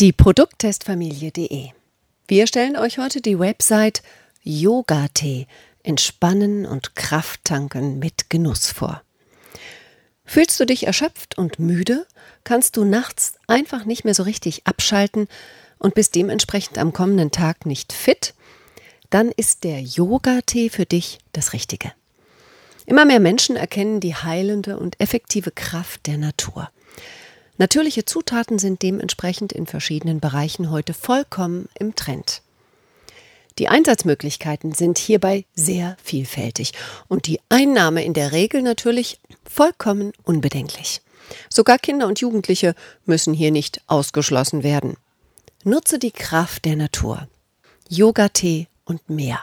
Die Produkttestfamilie.de. Wir stellen euch heute die Website Yoga-Tee Entspannen und Kraft tanken mit Genuss vor. Fühlst du dich erschöpft und müde? Kannst du nachts einfach nicht mehr so richtig abschalten und bist dementsprechend am kommenden Tag nicht fit? Dann ist der Yoga-Tee für dich das Richtige. Immer mehr Menschen erkennen die heilende und effektive Kraft der Natur. Natürliche Zutaten sind dementsprechend in verschiedenen Bereichen heute vollkommen im Trend. Die Einsatzmöglichkeiten sind hierbei sehr vielfältig und die Einnahme in der Regel natürlich vollkommen unbedenklich. Sogar Kinder und Jugendliche müssen hier nicht ausgeschlossen werden. Nutze die Kraft der Natur. Yoga-Tee und mehr.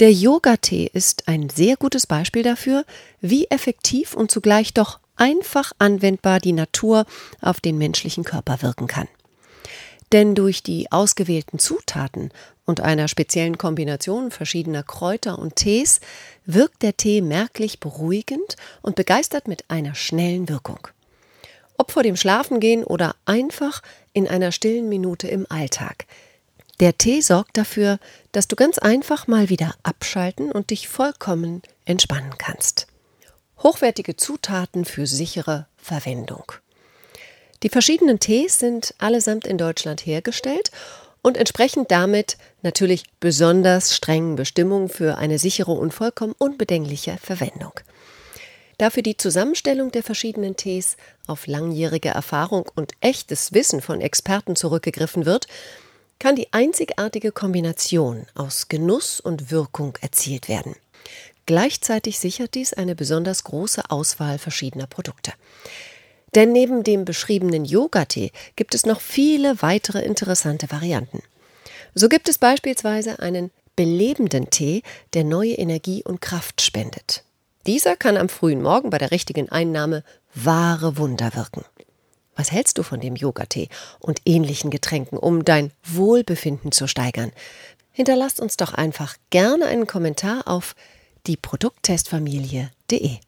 Der Yoga-Tee ist ein sehr gutes Beispiel dafür, wie effektiv und zugleich doch einfach anwendbar die Natur auf den menschlichen Körper wirken kann. Denn durch die ausgewählten Zutaten und einer speziellen Kombination verschiedener Kräuter und Tees wirkt der Tee merklich beruhigend und begeistert mit einer schnellen Wirkung. Ob vor dem Schlafengehen oder einfach in einer stillen Minute im Alltag. Der Tee sorgt dafür, dass du ganz einfach mal wieder abschalten und dich vollkommen entspannen kannst. Hochwertige Zutaten für sichere Verwendung. Die verschiedenen Tees sind allesamt in Deutschland hergestellt und entsprechend damit natürlich besonders strengen Bestimmungen für eine sichere und vollkommen unbedenkliche Verwendung. Da für die Zusammenstellung der verschiedenen Tees auf langjährige Erfahrung und echtes Wissen von Experten zurückgegriffen wird, kann die einzigartige Kombination aus Genuss und Wirkung erzielt werden. Gleichzeitig sichert dies eine besonders große Auswahl verschiedener Produkte. Denn neben dem beschriebenen Yoga-Tee gibt es noch viele weitere interessante Varianten. So gibt es beispielsweise einen belebenden Tee, der neue Energie und Kraft spendet. Dieser kann am frühen Morgen bei der richtigen Einnahme wahre Wunder wirken. Was hältst du von dem Yoga-Tee und ähnlichen Getränken, um dein Wohlbefinden zu steigern? Hinterlasst uns doch einfach gerne einen Kommentar auf die Produkttestfamilie.de